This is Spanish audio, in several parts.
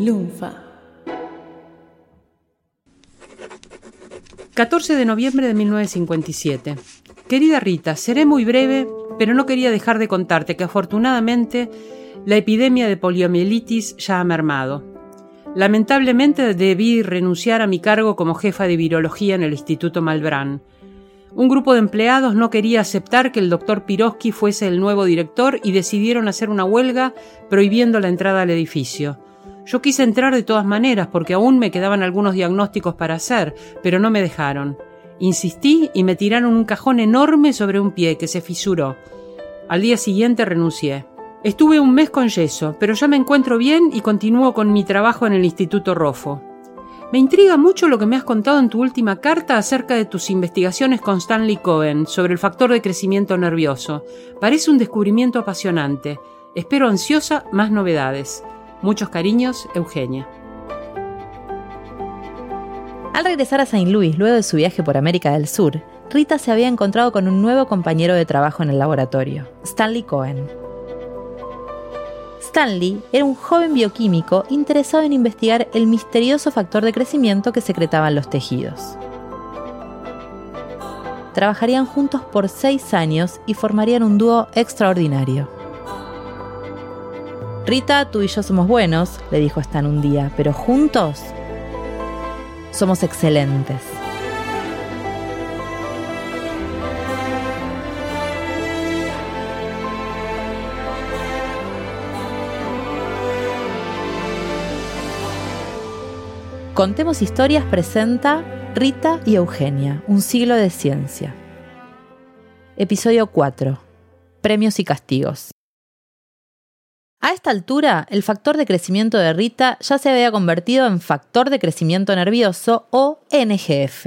Lunfa. 14 de noviembre de 1957. Querida Rita, seré muy breve, pero no quería dejar de contarte que afortunadamente la epidemia de poliomielitis ya ha mermado. Lamentablemente debí renunciar a mi cargo como jefa de virología en el Instituto Malbrán. Un grupo de empleados no quería aceptar que el doctor Piroski fuese el nuevo director y decidieron hacer una huelga prohibiendo la entrada al edificio. Yo quise entrar de todas maneras porque aún me quedaban algunos diagnósticos para hacer, pero no me dejaron. Insistí y me tiraron un cajón enorme sobre un pie que se fisuró. Al día siguiente renuncié. Estuve un mes con yeso, pero ya me encuentro bien y continúo con mi trabajo en el Instituto Rofo. Me intriga mucho lo que me has contado en tu última carta acerca de tus investigaciones con Stanley Cohen sobre el factor de crecimiento nervioso. Parece un descubrimiento apasionante. Espero ansiosa más novedades. Muchos cariños, Eugenia. Al regresar a St. Louis luego de su viaje por América del Sur, Rita se había encontrado con un nuevo compañero de trabajo en el laboratorio, Stanley Cohen. Stanley era un joven bioquímico interesado en investigar el misterioso factor de crecimiento que secretaban los tejidos. Trabajarían juntos por seis años y formarían un dúo extraordinario. Rita, tú y yo somos buenos, le dijo Stan un día, pero juntos somos excelentes. Contemos Historias presenta Rita y Eugenia, un siglo de ciencia. Episodio 4. Premios y castigos. A esta altura, el factor de crecimiento de Rita ya se había convertido en factor de crecimiento nervioso o NGF.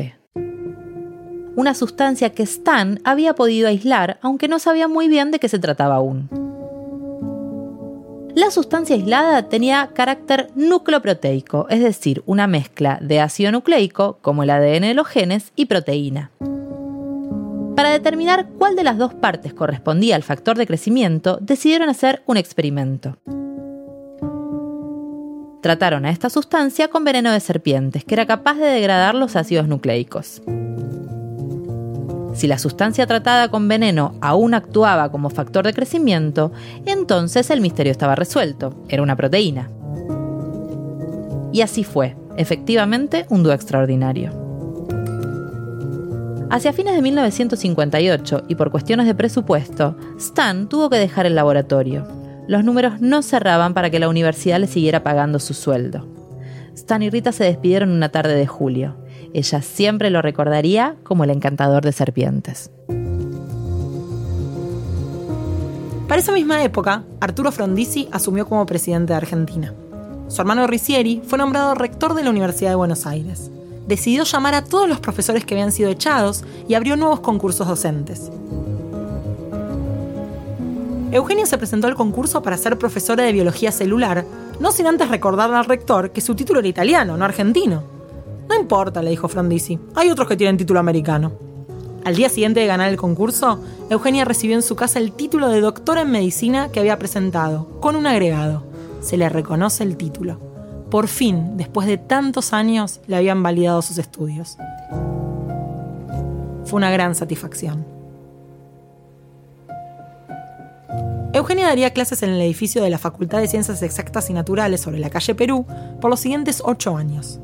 Una sustancia que Stan había podido aislar, aunque no sabía muy bien de qué se trataba aún. La sustancia aislada tenía carácter nucleoproteico, es decir, una mezcla de ácido nucleico, como el ADN de los genes, y proteína. Para determinar cuál de las dos partes correspondía al factor de crecimiento, decidieron hacer un experimento. Trataron a esta sustancia con veneno de serpientes, que era capaz de degradar los ácidos nucleicos. Si la sustancia tratada con veneno aún actuaba como factor de crecimiento, entonces el misterio estaba resuelto, era una proteína. Y así fue, efectivamente un dúo extraordinario. Hacia fines de 1958 y por cuestiones de presupuesto, Stan tuvo que dejar el laboratorio. Los números no cerraban para que la universidad le siguiera pagando su sueldo. Stan y Rita se despidieron una tarde de julio. Ella siempre lo recordaría como el encantador de serpientes. Para esa misma época, Arturo Frondizi asumió como presidente de Argentina. Su hermano Ricieri fue nombrado rector de la Universidad de Buenos Aires. Decidió llamar a todos los profesores que habían sido echados y abrió nuevos concursos docentes. Eugenia se presentó al concurso para ser profesora de biología celular, no sin antes recordarle al rector que su título era italiano, no argentino. No importa, le dijo Frondizi, hay otros que tienen título americano. Al día siguiente de ganar el concurso, Eugenia recibió en su casa el título de doctora en medicina que había presentado, con un agregado. Se le reconoce el título. Por fin, después de tantos años, le habían validado sus estudios. Fue una gran satisfacción. Eugenia daría clases en el edificio de la Facultad de Ciencias Exactas y Naturales sobre la calle Perú por los siguientes ocho años.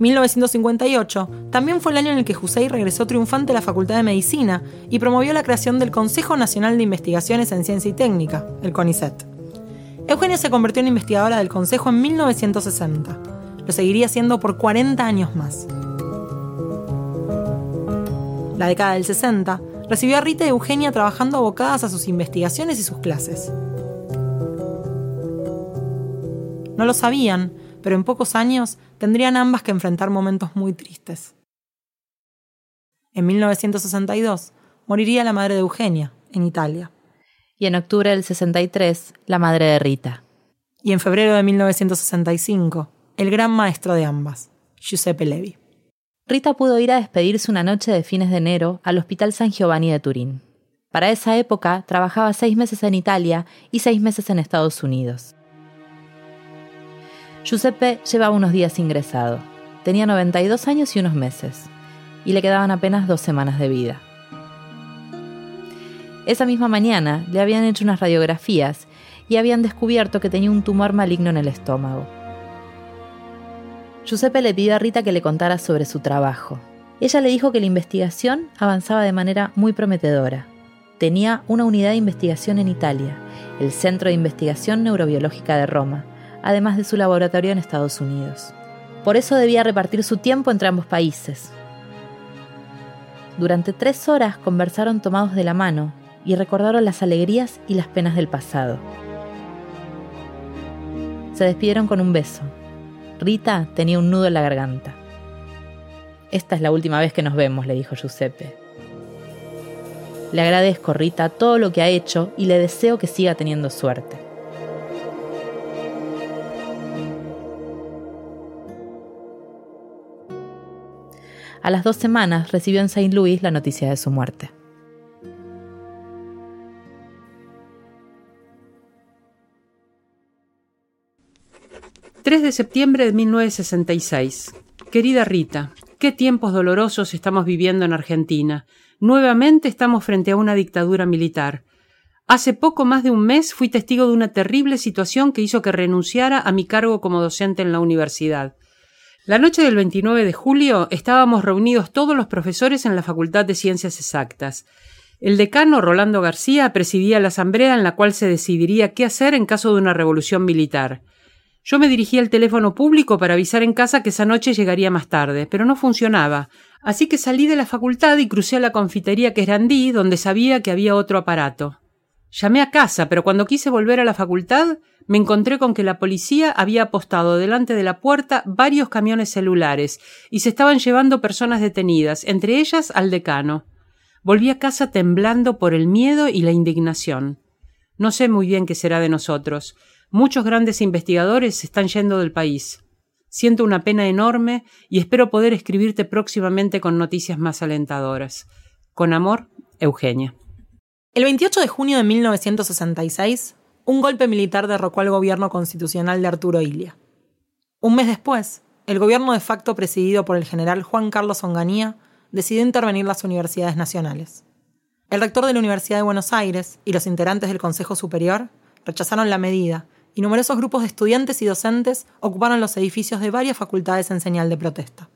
1958 también fue el año en el que Jusey regresó triunfante a la Facultad de Medicina y promovió la creación del Consejo Nacional de Investigaciones en Ciencia y Técnica, el CONICET. Eugenia se convirtió en investigadora del Consejo en 1960. Lo seguiría siendo por 40 años más. La década del 60 recibió a Rita y Eugenia trabajando abocadas a sus investigaciones y sus clases. No lo sabían, pero en pocos años tendrían ambas que enfrentar momentos muy tristes. En 1962 moriría la madre de Eugenia, en Italia. Y en octubre del 63, la madre de Rita. Y en febrero de 1965, el gran maestro de ambas, Giuseppe Levi. Rita pudo ir a despedirse una noche de fines de enero al Hospital San Giovanni de Turín. Para esa época trabajaba seis meses en Italia y seis meses en Estados Unidos. Giuseppe llevaba unos días ingresado. Tenía 92 años y unos meses, y le quedaban apenas dos semanas de vida. Esa misma mañana le habían hecho unas radiografías y habían descubierto que tenía un tumor maligno en el estómago. Giuseppe le pidió a Rita que le contara sobre su trabajo. Ella le dijo que la investigación avanzaba de manera muy prometedora. Tenía una unidad de investigación en Italia, el Centro de Investigación Neurobiológica de Roma, además de su laboratorio en Estados Unidos. Por eso debía repartir su tiempo entre ambos países. Durante tres horas conversaron tomados de la mano y recordaron las alegrías y las penas del pasado. Se despidieron con un beso. Rita tenía un nudo en la garganta. Esta es la última vez que nos vemos, le dijo Giuseppe. Le agradezco, Rita, todo lo que ha hecho y le deseo que siga teniendo suerte. A las dos semanas recibió en Saint Louis la noticia de su muerte. ...3 de septiembre de 1966. Querida Rita, qué tiempos dolorosos estamos viviendo en Argentina. Nuevamente estamos frente a una dictadura militar. Hace poco más de un mes fui testigo de una terrible situación que hizo que renunciara a mi cargo como docente en la universidad. La noche del 29 de julio estábamos reunidos todos los profesores en la Facultad de Ciencias Exactas. El decano Rolando García presidía la asamblea en la cual se decidiría qué hacer en caso de una revolución militar. Yo me dirigí al teléfono público para avisar en casa que esa noche llegaría más tarde, pero no funcionaba, así que salí de la facultad y crucé a la confitería Querandí, donde sabía que había otro aparato. Llamé a casa, pero cuando quise volver a la facultad, me encontré con que la policía había apostado delante de la puerta varios camiones celulares y se estaban llevando personas detenidas, entre ellas al decano. Volví a casa temblando por el miedo y la indignación. No sé muy bien qué será de nosotros. Muchos grandes investigadores se están yendo del país. Siento una pena enorme y espero poder escribirte próximamente con noticias más alentadoras. Con amor, Eugenia. El 28 de junio de 1966, un golpe militar derrocó al gobierno constitucional de Arturo Ilia. Un mes después, el gobierno de facto presidido por el general Juan Carlos Onganía decidió intervenir las universidades nacionales. El rector de la Universidad de Buenos Aires y los integrantes del Consejo Superior rechazaron la medida y numerosos grupos de estudiantes y docentes ocuparon los edificios de varias facultades en señal de protesta.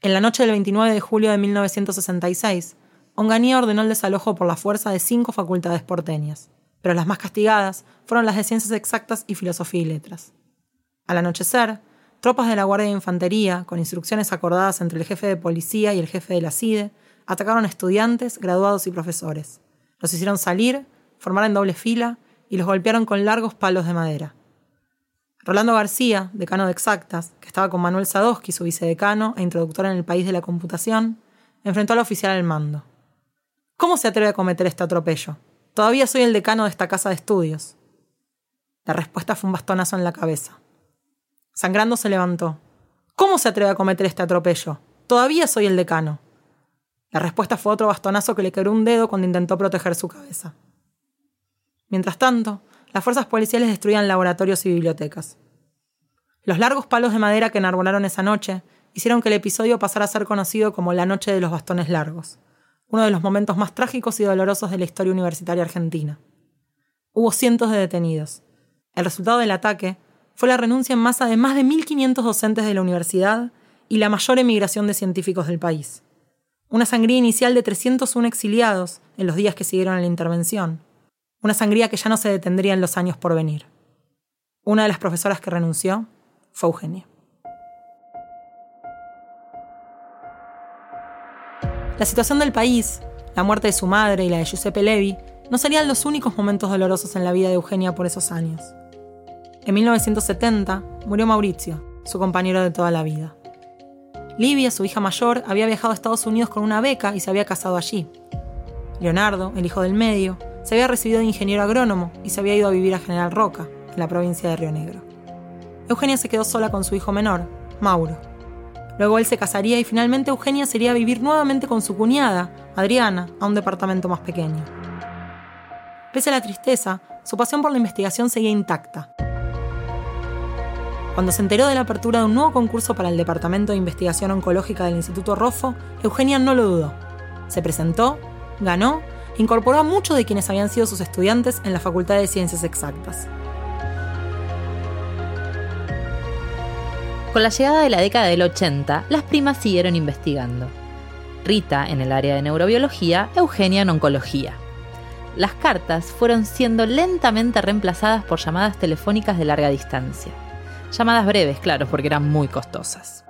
En la noche del 29 de julio de 1966, Onganía ordenó el desalojo por la fuerza de cinco facultades porteñas, pero las más castigadas fueron las de Ciencias Exactas y Filosofía y Letras. Al anochecer, tropas de la Guardia de Infantería, con instrucciones acordadas entre el jefe de policía y el jefe de la CIDE, atacaron a estudiantes, graduados y profesores. Los hicieron salir, formar en doble fila y los golpearon con largos palos de madera. Rolando García, decano de Exactas, que estaba con Manuel Sadowski, su vicedecano e introductor en el país de la computación, enfrentó al oficial al mando. ¿Cómo se atreve a cometer este atropello? Todavía soy el decano de esta casa de estudios. La respuesta fue un bastonazo en la cabeza. Sangrando se levantó. ¿Cómo se atreve a cometer este atropello? Todavía soy el decano. La respuesta fue otro bastonazo que le quebró un dedo cuando intentó proteger su cabeza. Mientras tanto, las fuerzas policiales destruían laboratorios y bibliotecas. Los largos palos de madera que enarbolaron esa noche hicieron que el episodio pasara a ser conocido como la Noche de los Bastones Largos uno de los momentos más trágicos y dolorosos de la historia universitaria argentina. Hubo cientos de detenidos. El resultado del ataque fue la renuncia en masa de más de 1.500 docentes de la universidad y la mayor emigración de científicos del país. Una sangría inicial de 301 exiliados en los días que siguieron a la intervención. Una sangría que ya no se detendría en los años por venir. Una de las profesoras que renunció fue Eugenia. La situación del país, la muerte de su madre y la de Giuseppe Levi no serían los únicos momentos dolorosos en la vida de Eugenia por esos años. En 1970 murió Mauricio, su compañero de toda la vida. Livia, su hija mayor, había viajado a Estados Unidos con una beca y se había casado allí. Leonardo, el hijo del medio, se había recibido de ingeniero agrónomo y se había ido a vivir a General Roca, en la provincia de Río Negro. Eugenia se quedó sola con su hijo menor, Mauro, Luego él se casaría y finalmente Eugenia sería a vivir nuevamente con su cuñada, Adriana, a un departamento más pequeño. Pese a la tristeza, su pasión por la investigación seguía intacta. Cuando se enteró de la apertura de un nuevo concurso para el Departamento de Investigación Oncológica del Instituto Roffo, Eugenia no lo dudó. Se presentó, ganó incorporó a muchos de quienes habían sido sus estudiantes en la Facultad de Ciencias Exactas. Con la llegada de la década del 80, las primas siguieron investigando. Rita en el área de neurobiología, Eugenia en oncología. Las cartas fueron siendo lentamente reemplazadas por llamadas telefónicas de larga distancia. Llamadas breves, claro, porque eran muy costosas.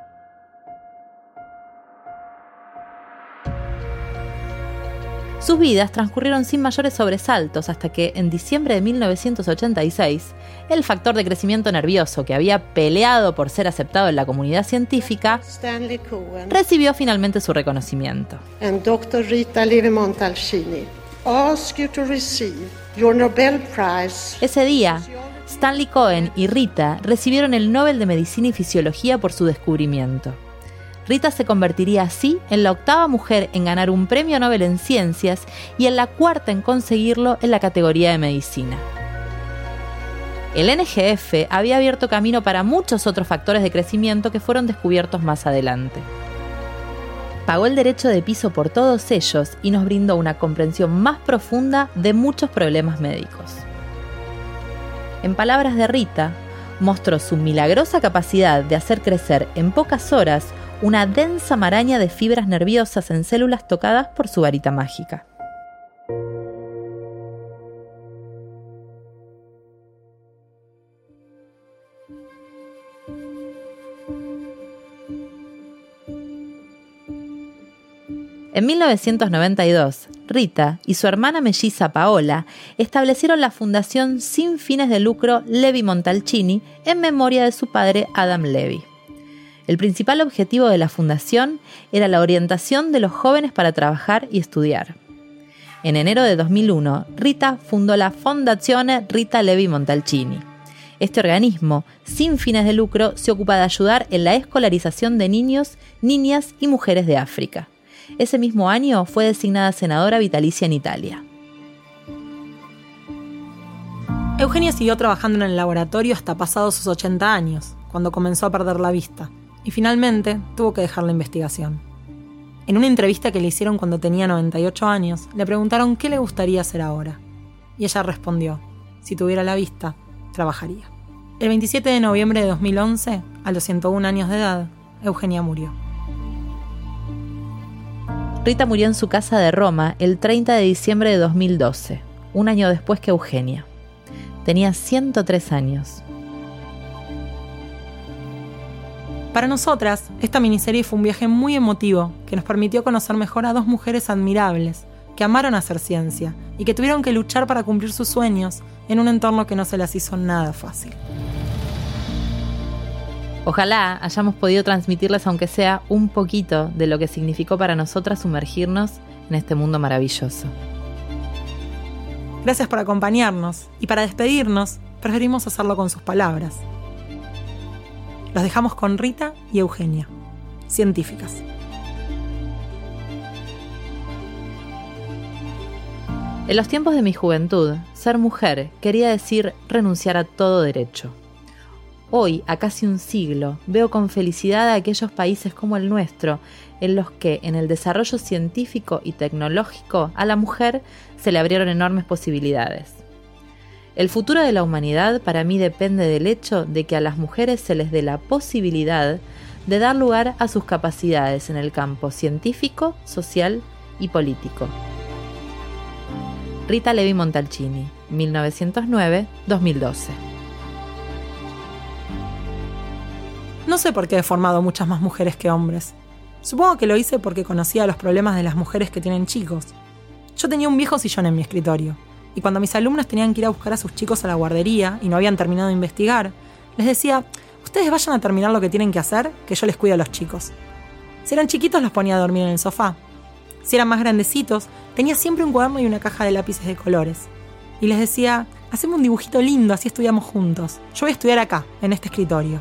Sus vidas transcurrieron sin mayores sobresaltos hasta que, en diciembre de 1986, el factor de crecimiento nervioso que había peleado por ser aceptado en la comunidad científica recibió finalmente su reconocimiento. Rita Ese día, Stanley Cohen y Rita recibieron el Nobel de Medicina y Fisiología por su descubrimiento. Rita se convertiría así en la octava mujer en ganar un premio Nobel en ciencias y en la cuarta en conseguirlo en la categoría de medicina. El NGF había abierto camino para muchos otros factores de crecimiento que fueron descubiertos más adelante. Pagó el derecho de piso por todos ellos y nos brindó una comprensión más profunda de muchos problemas médicos. En palabras de Rita, mostró su milagrosa capacidad de hacer crecer en pocas horas una densa maraña de fibras nerviosas en células tocadas por su varita mágica. En 1992, Rita y su hermana melliza Paola establecieron la fundación sin fines de lucro Levi Montalcini en memoria de su padre Adam Levi. El principal objetivo de la fundación era la orientación de los jóvenes para trabajar y estudiar. En enero de 2001, Rita fundó la Fondazione Rita Levi Montalcini. Este organismo, sin fines de lucro, se ocupa de ayudar en la escolarización de niños, niñas y mujeres de África. Ese mismo año fue designada senadora vitalicia en Italia. Eugenia siguió trabajando en el laboratorio hasta pasados sus 80 años, cuando comenzó a perder la vista y finalmente tuvo que dejar la investigación. En una entrevista que le hicieron cuando tenía 98 años, le preguntaron qué le gustaría hacer ahora. Y ella respondió, si tuviera la vista, trabajaría. El 27 de noviembre de 2011, a los 101 años de edad, Eugenia murió. Rita murió en su casa de Roma el 30 de diciembre de 2012, un año después que Eugenia. Tenía 103 años. Para nosotras, esta miniserie fue un viaje muy emotivo que nos permitió conocer mejor a dos mujeres admirables que amaron hacer ciencia y que tuvieron que luchar para cumplir sus sueños en un entorno que no se las hizo nada fácil. Ojalá hayamos podido transmitirles, aunque sea un poquito, de lo que significó para nosotras sumergirnos en este mundo maravilloso. Gracias por acompañarnos y para despedirnos, preferimos hacerlo con sus palabras. Los dejamos con Rita y Eugenia, científicas. En los tiempos de mi juventud, ser mujer quería decir renunciar a todo derecho. Hoy, a casi un siglo, veo con felicidad a aquellos países como el nuestro, en los que en el desarrollo científico y tecnológico a la mujer se le abrieron enormes posibilidades. El futuro de la humanidad para mí depende del hecho de que a las mujeres se les dé la posibilidad de dar lugar a sus capacidades en el campo científico, social y político. Rita Levi Montalcini, 1909-2012. No sé por qué he formado muchas más mujeres que hombres. Supongo que lo hice porque conocía los problemas de las mujeres que tienen chicos. Yo tenía un viejo sillón en mi escritorio, y cuando mis alumnos tenían que ir a buscar a sus chicos a la guardería y no habían terminado de investigar, les decía, ustedes vayan a terminar lo que tienen que hacer, que yo les cuido a los chicos. Si eran chiquitos los ponía a dormir en el sofá. Si eran más grandecitos, tenía siempre un cuaderno y una caja de lápices de colores. Y les decía, hacemos un dibujito lindo, así estudiamos juntos. Yo voy a estudiar acá, en este escritorio.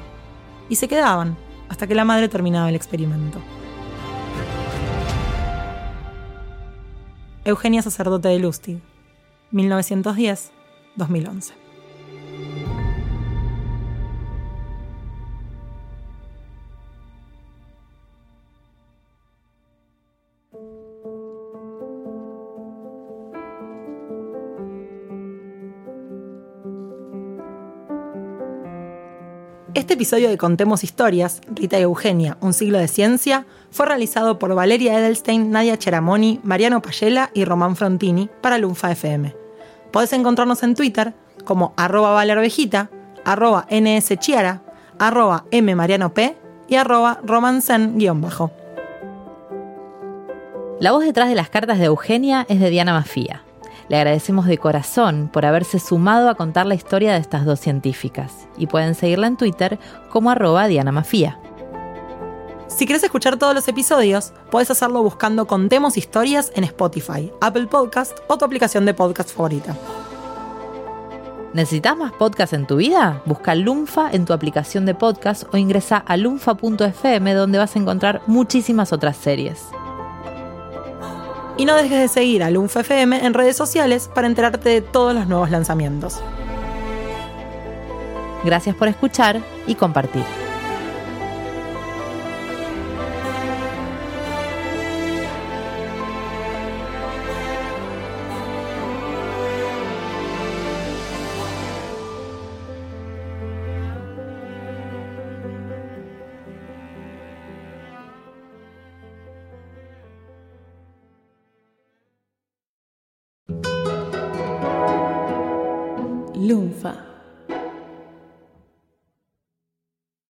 Y se quedaban, hasta que la madre terminaba el experimento. Eugenia Sacerdote de Lustig, 1910-2011. Este episodio de Contemos Historias, Rita y Eugenia, Un siglo de ciencia, fue realizado por Valeria Edelstein, Nadia Cheramoni, Mariano Payela y Román Frontini para Lunfa FM. Podés encontrarnos en Twitter como arroba valervejita, arroba nschiara, arroba mmarianop y arroba romancen-bajo. La voz detrás de las cartas de Eugenia es de Diana Mafía. Le agradecemos de corazón por haberse sumado a contar la historia de estas dos científicas y pueden seguirla en Twitter como arroba Diana Mafía. Si quieres escuchar todos los episodios, puedes hacerlo buscando Contemos Historias en Spotify, Apple Podcast o tu aplicación de podcast favorita. ¿Necesitas más podcast en tu vida? Busca Lunfa en tu aplicación de podcast o ingresa a lunfa.fm donde vas a encontrar muchísimas otras series. Y no dejes de seguir a Lunfa FM en redes sociales para enterarte de todos los nuevos lanzamientos. Gracias por escuchar y compartir.